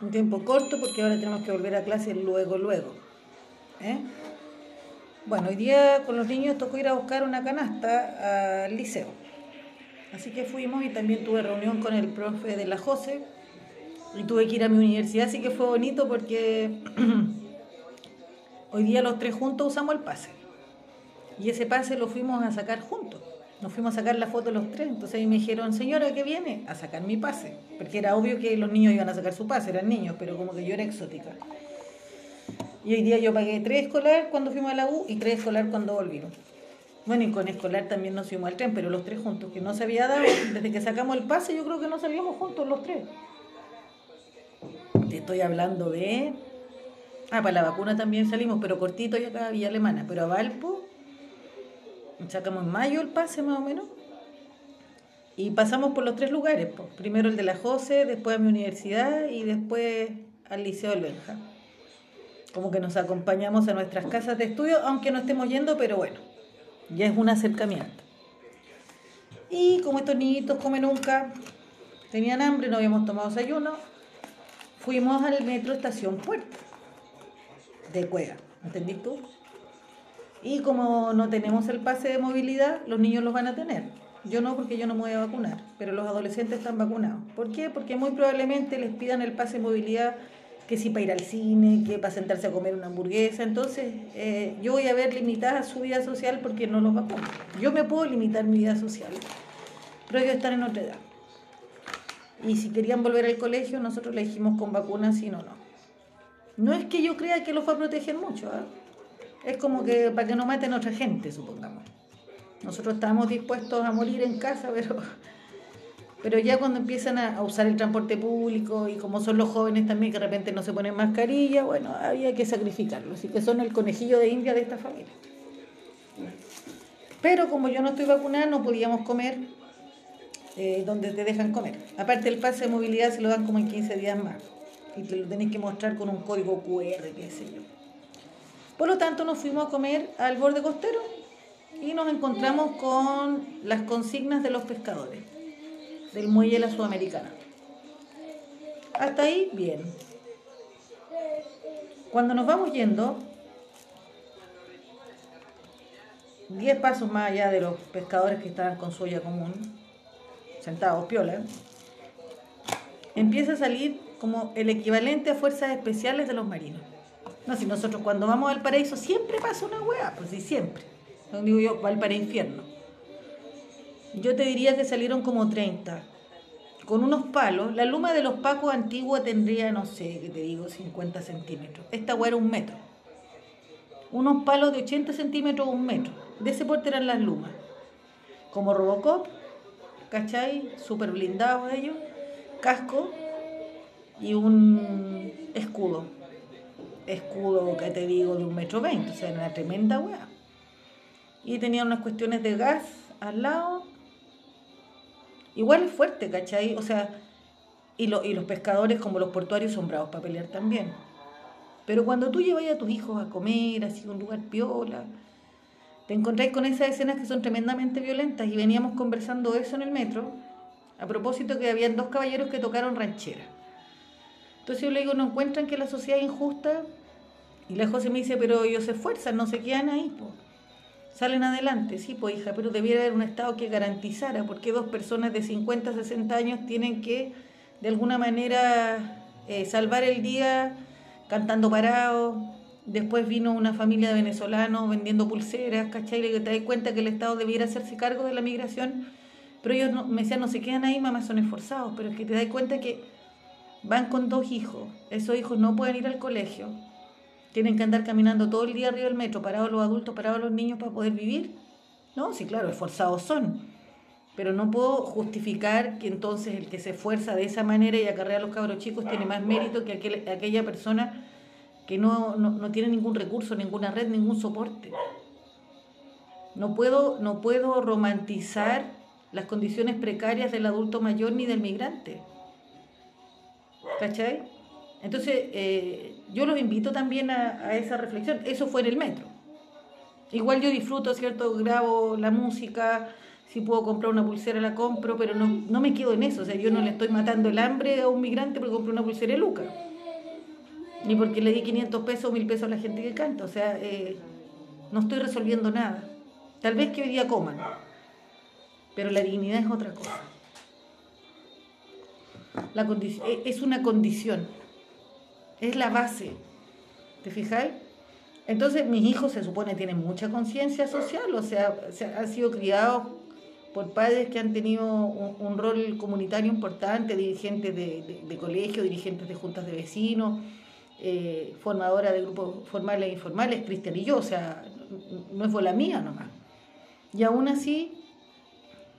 un tiempo corto porque ahora tenemos que volver a clase luego, luego. ¿eh? Bueno, hoy día con los niños tocó ir a buscar una canasta al liceo. Así que fuimos y también tuve reunión con el profe de la Jose y tuve que ir a mi universidad, así que fue bonito porque hoy día los tres juntos usamos el pase. Y ese pase lo fuimos a sacar juntos. Nos fuimos a sacar la foto los tres. Entonces ahí me dijeron, señora, ¿qué viene? A sacar mi pase. Porque era obvio que los niños iban a sacar su pase, eran niños, pero como que yo era exótica. Y hoy día yo pagué tres escolar cuando fuimos a la U y tres escolar cuando volvimos. Bueno, y con escolar también nos fuimos al tren, pero los tres juntos, que no se había dado, desde que sacamos el pase, yo creo que no salíamos juntos los tres. Te estoy hablando de. Ah, para la vacuna también salimos, pero cortito y acá a Villa Alemana. Pero a Valpo, sacamos en mayo el pase más o menos. Y pasamos por los tres lugares. Pues. Primero el de la Jose, después a mi universidad y después al Liceo del Benja como que nos acompañamos a nuestras casas de estudio, aunque no estemos yendo, pero bueno, ya es un acercamiento. Y como estos niñitos comen nunca, tenían hambre, no habíamos tomado desayuno, fuimos al metro estación Puerto de Cueva, ¿entendís tú? Y como no tenemos el pase de movilidad, los niños los van a tener. Yo no, porque yo no me voy a vacunar, pero los adolescentes están vacunados. ¿Por qué? Porque muy probablemente les pidan el pase de movilidad que si para ir al cine, que para sentarse a comer una hamburguesa. Entonces, eh, yo voy a ver limitada su vida social porque no los vacuno. Yo me puedo limitar mi vida social, pero ellos están en otra edad. Y si querían volver al colegio, nosotros le dijimos con vacunas, sí o no. No es que yo crea que los va a proteger mucho, ¿ah? Es como que para que no maten a otra gente, supongamos. Nosotros estamos dispuestos a morir en casa, pero pero ya cuando empiezan a, usar el transporte público y como son los jóvenes también que de repente no se ponen mascarilla, bueno, había que sacrificarlo. Así que son el conejillo de India de esta familia. Pero como yo no estoy vacunada, no podíamos comer eh, donde te dejan comer. Aparte el pase de movilidad se lo dan como en 15 días más. Y te lo tenéis que mostrar con un código QR, qué sé yo. Por lo tanto, nos fuimos a comer al borde costero y nos encontramos con las consignas de los pescadores del muelle La Sudamericana. Hasta ahí, bien. Cuando nos vamos yendo, 10 pasos más allá de los pescadores que estaban con su olla común, sentados, piola, empieza a salir como el equivalente a fuerzas especiales de los marinos. No, si nosotros cuando vamos al paraíso siempre pasa una hueá, pues sí, siempre. No digo yo, va al para infierno. Yo te diría que salieron como 30, con unos palos. La luma de los pacos antigua tendría, no sé, que te digo, 50 centímetros. Esta hueá era un metro. Unos palos de 80 centímetros un metro. De ese porte eran las lumas. Como Robocop, ¿cachai? Súper blindados ellos. Casco y un escudo. Escudo, que te digo, de un metro veinte. O sea, era una tremenda hueá. Y tenían unas cuestiones de gas al lado igual es fuerte, ¿cachai? O sea, y, y los pescadores como los portuarios son bravos para pelear también. Pero cuando tú llevas a tus hijos a comer, así un lugar piola, te encontráis con esas escenas que son tremendamente violentas y veníamos conversando eso en el metro, a propósito que habían dos caballeros que tocaron ranchera. Entonces yo le digo, ¿no encuentran que la sociedad es injusta? Y la José me dice, pero ellos se esfuerzan, no se quedan ahí. pues salen adelante, sí, pues hija, pero debiera haber un Estado que garantizara, porque dos personas de 50, 60 años tienen que, de alguna manera, eh, salvar el día cantando parados. Después vino una familia de venezolanos vendiendo pulseras, ¿cachai? Y te das cuenta que el Estado debiera hacerse cargo de la migración, pero ellos no, me decían, no se quedan ahí, mamá, son esforzados, pero es que te das cuenta que van con dos hijos, esos hijos no pueden ir al colegio, tienen que andar caminando todo el día arriba del metro, parados los adultos, parados los niños para poder vivir. No, sí, claro, esforzados son. Pero no puedo justificar que entonces el que se esfuerza de esa manera y acarrea a los cabros chicos tiene más mérito que aquella persona que no, no, tiene ningún recurso, ninguna red, ningún soporte. No puedo, no puedo romantizar las condiciones precarias del adulto mayor ni del migrante. ¿Cachai? Entonces, eh, yo los invito también a, esa reflexión. Eso fue en el metro. Igual yo disfruto, ¿cierto? Grabo la música, si puedo comprar una pulsera la compro, pero no, me quedo en eso, o sea, yo no le estoy matando el hambre a un migrante porque compré una pulsera de Luca, ni porque le di 500 pesos o 1000 pesos a la gente que canta, o sea, eh, no estoy resolviendo nada. Tal vez que hoy día coman, pero la dignidad es otra cosa. La e, es una condición, es la base. ¿Te fijáis? Entonces mis hijos se supone tienen mucha conciencia social, o sea, han sido criados por padres que han tenido un, rol comunitario importante, dirigentes de, de, colegio, dirigentes de juntas de vecinos, eh, formadora de grupos formales e informales, Cristian y yo, o sea, no es bola mía nomás. Y aún así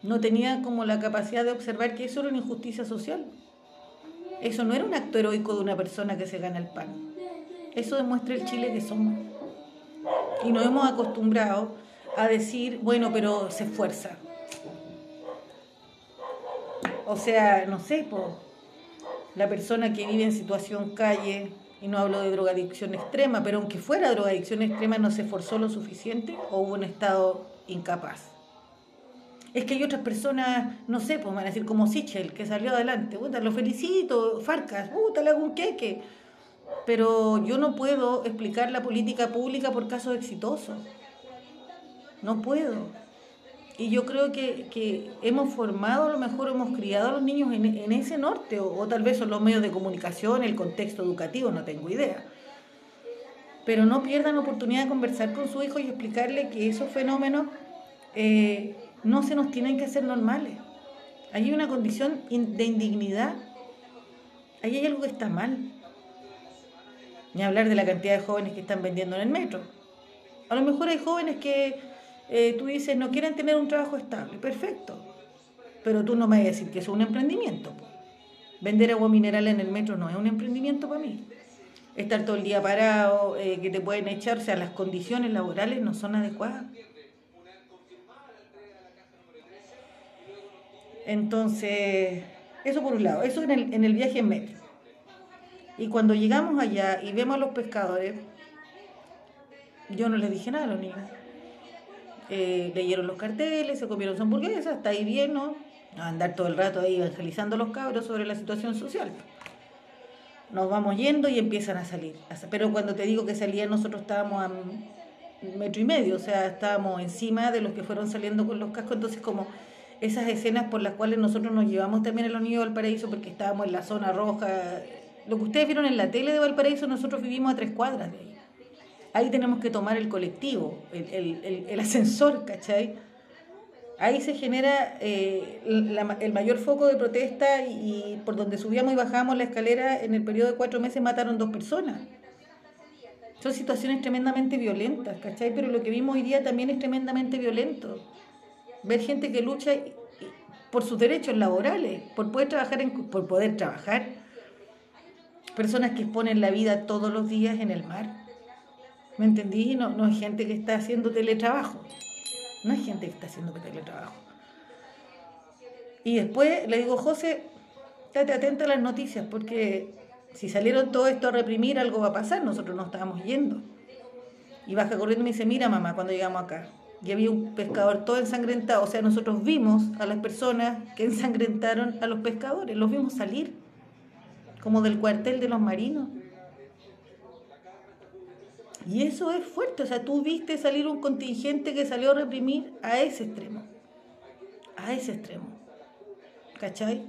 no tenía como la capacidad de observar que eso era una injusticia social. Eso no era un acto heroico de una persona que se gana el pan. Eso demuestra el Chile que somos. Y nos hemos acostumbrado a decir, bueno, pero se esfuerza. O sea, no sé, la persona que vive en situación calle, y no hablo de drogadicción extrema, pero aunque fuera drogadicción extrema, no se esforzó lo suficiente o hubo un estado incapaz. Es que hay otras personas, no sé, pues van a decir como Sichel, que salió adelante, puta, lo felicito, Farcas, puta, le hago un queque pero yo no puedo explicar la política pública por casos exitosos. No puedo. Y yo creo que, hemos formado, a lo mejor hemos criado a los niños en, ese norte, o, tal vez son los medios de comunicación, el contexto educativo, no tengo idea. Pero no pierdan oportunidad de conversar con su hijo y explicarle que esos fenómenos eh, no se nos tienen que hacer normales. Hay una condición de indignidad. Ahí hay algo que está mal. Ni hablar de la cantidad de jóvenes que están vendiendo en el metro. A lo mejor hay jóvenes que eh, tú dices no quieren tener un trabajo estable. Perfecto. Pero tú no me vas a decir que eso es un emprendimiento. Vender agua mineral en el metro no es un emprendimiento para mí. Estar todo el día parado, eh, que te pueden echar, o sea, las condiciones laborales no son adecuadas. Entonces, eso por un lado, eso en el, en el viaje en metro. Y cuando llegamos allá y vemos a los pescadores, yo no les dije nada a los niños. Eh, leyeron los carteles, se comieron su hamburguesa, está ahí bien, ¿no? andar todo el rato ahí evangelizando a los cabros sobre la situación social. Nos vamos yendo y empiezan a salir. Pero cuando te digo que salían, nosotros estábamos a metro y medio, o sea, estábamos encima de los que fueron saliendo con los cascos, entonces como esas escenas por las cuales nosotros nos llevamos también a los niños del paraíso porque estábamos en la zona roja, lo que ustedes vieron en la tele de Valparaíso, nosotros vivimos a tres cuadras de ahí. Ahí tenemos que tomar el colectivo, el, ascensor, ¿cachai? Ahí se genera eh, el mayor foco de protesta y, por donde subíamos y bajábamos la escalera en el periodo de cuatro meses mataron dos personas. Son situaciones tremendamente violentas, ¿cachai? Pero lo que vimos hoy día también es tremendamente violento. Ver gente que lucha por sus derechos laborales, por poder trabajar, en, por poder trabajar personas que exponen la vida todos los días en el mar. ¿Me entendí? No, no hay gente que está haciendo teletrabajo. No hay gente que está haciendo teletrabajo. Y después le digo, José, estate atento a las noticias, porque si salieron todo esto a reprimir, algo va a pasar. Nosotros no estábamos yendo. Y baja corriendo y me dice, mira mamá, cuando llegamos acá. Y había un pescador todo ensangrentado. O sea, nosotros vimos a las personas que ensangrentaron a los pescadores, los vimos salir como del cuartel de los marinos. Y eso es fuerte, o sea, tú viste salir un contingente que salió a reprimir a ese extremo, a ese extremo, ¿cachai?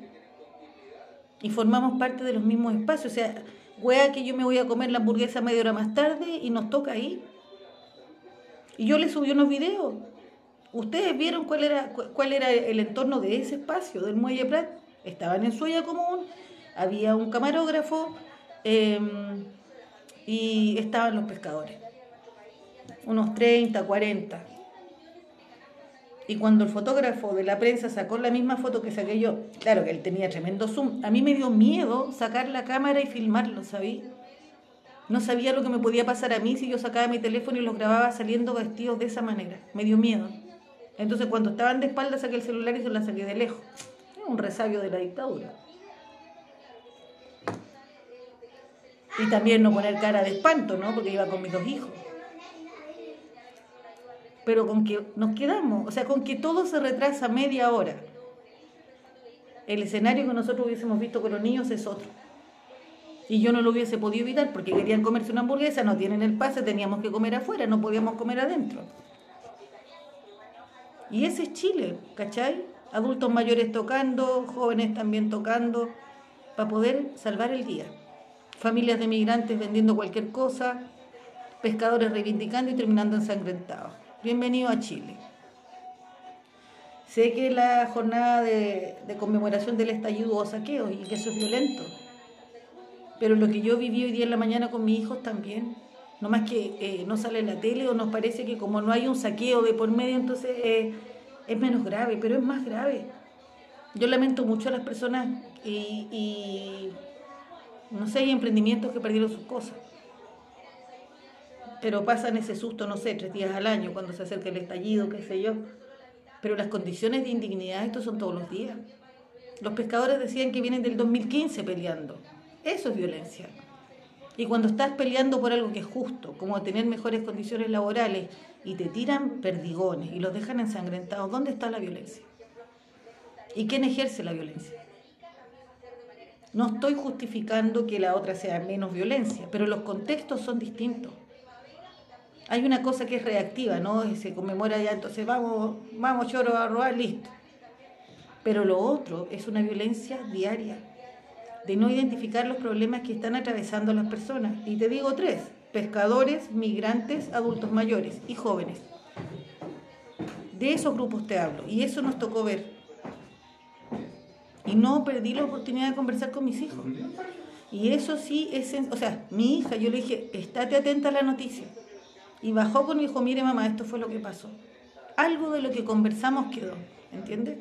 Y formamos parte de los mismos espacios, o sea, wea que yo me voy a comer la hamburguesa media hora más tarde y nos toca ahí. Y yo le subí unos videos. Ustedes vieron cuál era, cuál era el entorno de ese espacio, del Muelle Prat. Estaban en suya común, había un camarógrafo em, y estaban los pescadores, unos 30, 40. Y cuando el fotógrafo de la prensa sacó la misma foto que saqué yo, claro que él tenía tremendo zoom, a mí me dio miedo sacar la cámara y filmarlo, ¿sabí? No sabía lo que me podía pasar a mí si yo sacaba mi teléfono y los grababa saliendo vestidos de esa manera. Me dio miedo. Entonces cuando estaban de espalda saqué el celular y se la saqué de lejos. un resabio de la dictadura. Y también no poner cara de espanto, ¿no? Porque iba con mis dos hijos. pero con que nos quedamos, o sea, con que todo se retrasa media hora. El escenario que nosotros hubiésemos visto con los niños es otro. Y yo no lo hubiese podido evitar porque querían comerse una hamburguesa, no tienen el pase, teníamos que comer afuera, no podíamos comer adentro. Y ese es Chile, ¿cachai? Adultos mayores tocando, jóvenes también tocando, para poder salvar el día. Familias de migrantes vendiendo cualquier cosa, pescadores reivindicando y terminando ensangrentados. Bienvenido a Chile. Sé que la jornada de, de conmemoración del estallido o saqueo y que eso es violento pero lo que yo viví hoy día en la mañana con mis hijos también. No más que eh, no sale en la tele o nos parece que como no hay un saqueo de por medio, entonces eh, es menos grave, pero es más grave. Yo lamento mucho a las personas y, y no sé, hay emprendimientos que perdieron sus cosas. Pero pasan ese susto, no sé, tres días al año, cuando se acerca el estallido, qué sé yo. Pero las condiciones de indignidad, estos son todos los días. Los pescadores decían que vienen del 2015 peleando. Eso es violencia. Y cuando estás peleando por algo que es justo, como tener mejores condiciones laborales, y te tiran perdigones y los dejan ensangrentados, ¿dónde está la violencia? ¿Y quién ejerce la violencia? No estoy justificando que la otra sea menos violencia, pero los contextos son distintos. Hay una cosa que es reactiva, ¿no? Y se conmemora ya, entonces vamos, vamos, choro, a robar, listo. Pero lo otro es una violencia diaria de no identificar los problemas que están atravesando las personas. Y te digo tres, pescadores, migrantes, adultos mayores y jóvenes. De esos grupos te hablo y eso nos tocó ver. Y no perdí la oportunidad de conversar con mis hijos. Y eso sí es, o sea, mi hija, yo le dije, estate atenta a la noticia. Y bajó con mi hijo, mire mamá, esto fue lo que pasó. Algo de lo que conversamos quedó, ¿entiendes?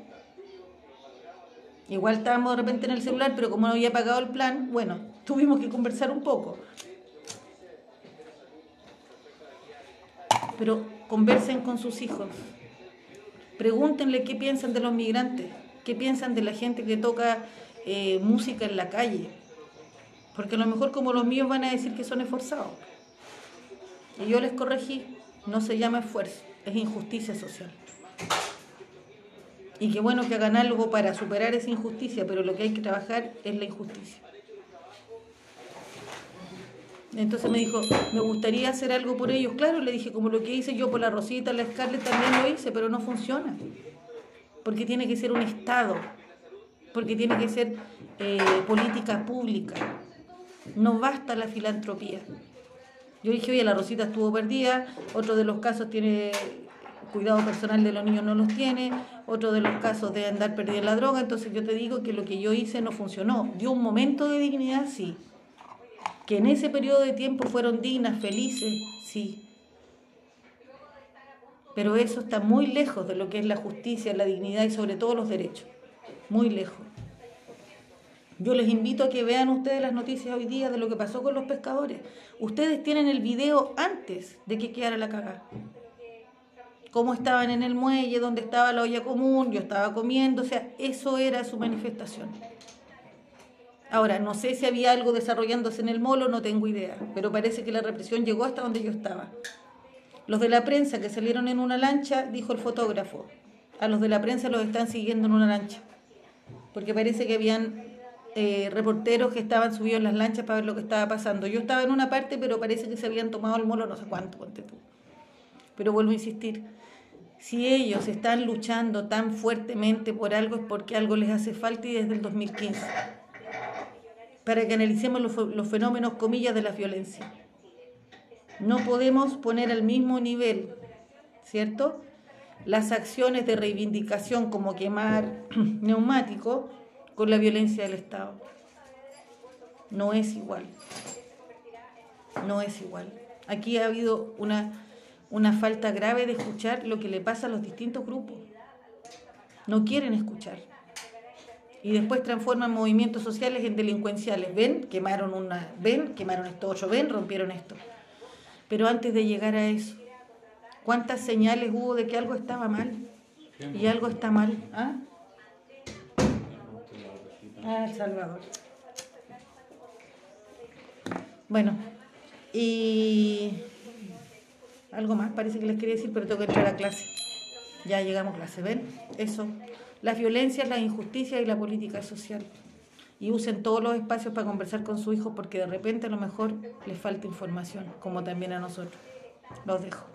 Igual estábamos de repente en el celular, pero como no había pagado el plan, bueno, tuvimos que conversar un poco. Pero conversen con sus hijos. Pregúntenle qué piensan de los migrantes, qué piensan de la gente que toca eh, música en la calle. Porque a lo mejor como los míos van a decir que son esforzados. Y yo les corregí, no se llama esfuerzo, es injusticia social. Y qué bueno que hagan algo para superar esa injusticia, pero lo que hay que trabajar es la injusticia. Entonces me dijo, me gustaría hacer algo por ellos. Claro, le dije, como lo que hice yo por la Rosita, la Scarlett también lo hice, pero no funciona. Porque tiene que ser un Estado, porque tiene que ser eh, política pública. No basta la filantropía. Yo dije, oye, la Rosita estuvo perdida, otro de los casos tiene cuidado personal de los niños no los tiene, otro de los casos de andar perdiendo la droga, entonces yo te digo que lo que yo hice no funcionó. Dio un momento de dignidad, sí. Que en ese periodo de tiempo fueron dignas, felices, sí. Pero eso está muy lejos de lo que es la justicia, la dignidad y sobre todo los derechos. Muy lejos. Yo les invito a que vean ustedes las noticias hoy día de lo que pasó con los pescadores. Ustedes tienen el video antes de que quedara la cagada cómo estaban en el muelle, dónde estaba la olla común, yo estaba comiendo, o sea, eso era su manifestación. Ahora, no sé si había algo desarrollándose en el molo, no tengo idea, pero parece que la represión llegó hasta donde yo estaba. Los de la prensa que salieron en una lancha, dijo el fotógrafo, a los de la prensa los están siguiendo en una lancha, porque parece que habían eh, reporteros que estaban subidos en las lanchas para ver lo que estaba pasando. Yo estaba en una parte, pero parece que se habían tomado el molo no sé cuánto, ponte tú. Pero vuelvo a insistir, si ellos están luchando tan fuertemente por algo es porque algo les hace falta y desde el 2015. Para que analicemos los, fenómenos, comillas, de la violencia. No podemos poner al mismo nivel, ¿cierto? Las acciones de reivindicación como quemar neumáticos con la violencia del Estado. No es igual. No es igual. Aquí ha habido una una falta grave de escuchar lo que le pasa a los distintos grupos. No quieren escuchar. Y después transforman movimientos sociales en delincuenciales. Ven, quemaron una, ven, quemaron esto ocho, ven, rompieron esto. Pero antes de llegar a eso, ¿cuántas señales hubo de que algo estaba mal? Y algo está mal. ¿Ah? Ah, Salvador. Bueno, y Algo más parece que les quería decir, pero tengo que entrar a clase. Ya llegamos a clase, ¿ven? Eso. Las violencias, las injusticias y la política social. Y usen todos los espacios para conversar con su hijo porque de repente a lo mejor les falta información, como también a nosotros. Los dejo.